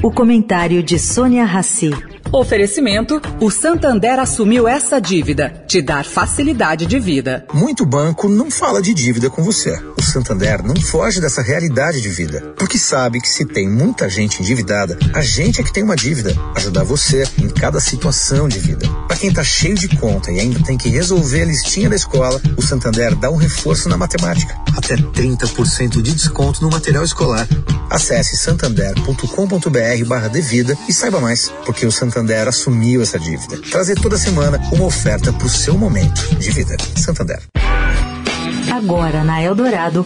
O comentário de Sônia Rassi. Oferecimento: o Santander assumiu essa dívida, te dar facilidade de vida. Muito banco não fala de dívida com você. O Santander não foge dessa realidade de vida, porque sabe que se tem muita gente endividada, a gente é que tem uma dívida. Ajudar você em cada situação de vida. Para quem tá cheio de conta e ainda tem que resolver a listinha da escola, o Santander dá um reforço na matemática. Até 30% de desconto no material escolar. Acesse santander.com.br barra devida e saiba mais, porque o Santander Santander assumiu essa dívida. Trazer toda semana uma oferta para o seu momento de vida. Santander. Agora na Eldorado,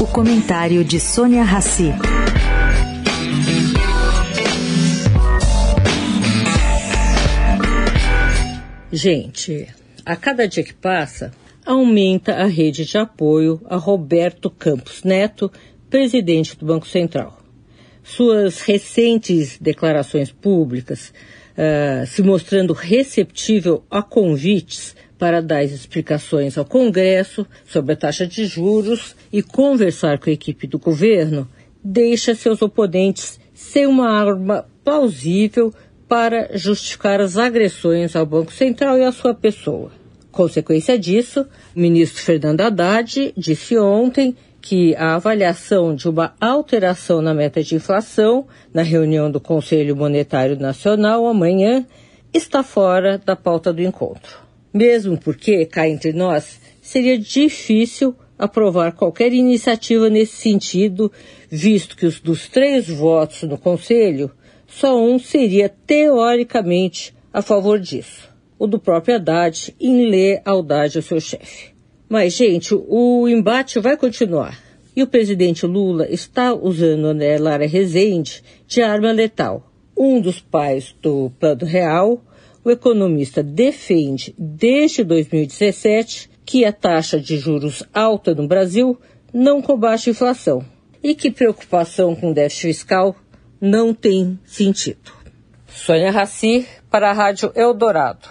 o comentário de Sônia Rassi. Gente, a cada dia que passa, aumenta a rede de apoio a Roberto Campos Neto, presidente do Banco Central. Suas recentes declarações públicas, uh, se mostrando receptível a convites para dar explicações ao Congresso sobre a taxa de juros e conversar com a equipe do governo, deixa seus oponentes sem uma arma plausível para justificar as agressões ao Banco Central e à sua pessoa. Consequência disso, o ministro Fernando Haddad disse ontem que a avaliação de uma alteração na meta de inflação na reunião do Conselho Monetário Nacional amanhã está fora da pauta do encontro. Mesmo porque, cá entre nós, seria difícil aprovar qualquer iniciativa nesse sentido, visto que os dos três votos no Conselho, só um seria teoricamente a favor disso, o do próprio Haddad em lealdade ao seu chefe. Mas, gente, o embate vai continuar. E o presidente Lula está usando a Lara Rezende de arma letal. Um dos pais do Plano Real, o economista defende desde 2017 que a taxa de juros alta no Brasil não combate a inflação e que preocupação com déficit fiscal não tem sentido. Sônia Raci para a Rádio Eldorado.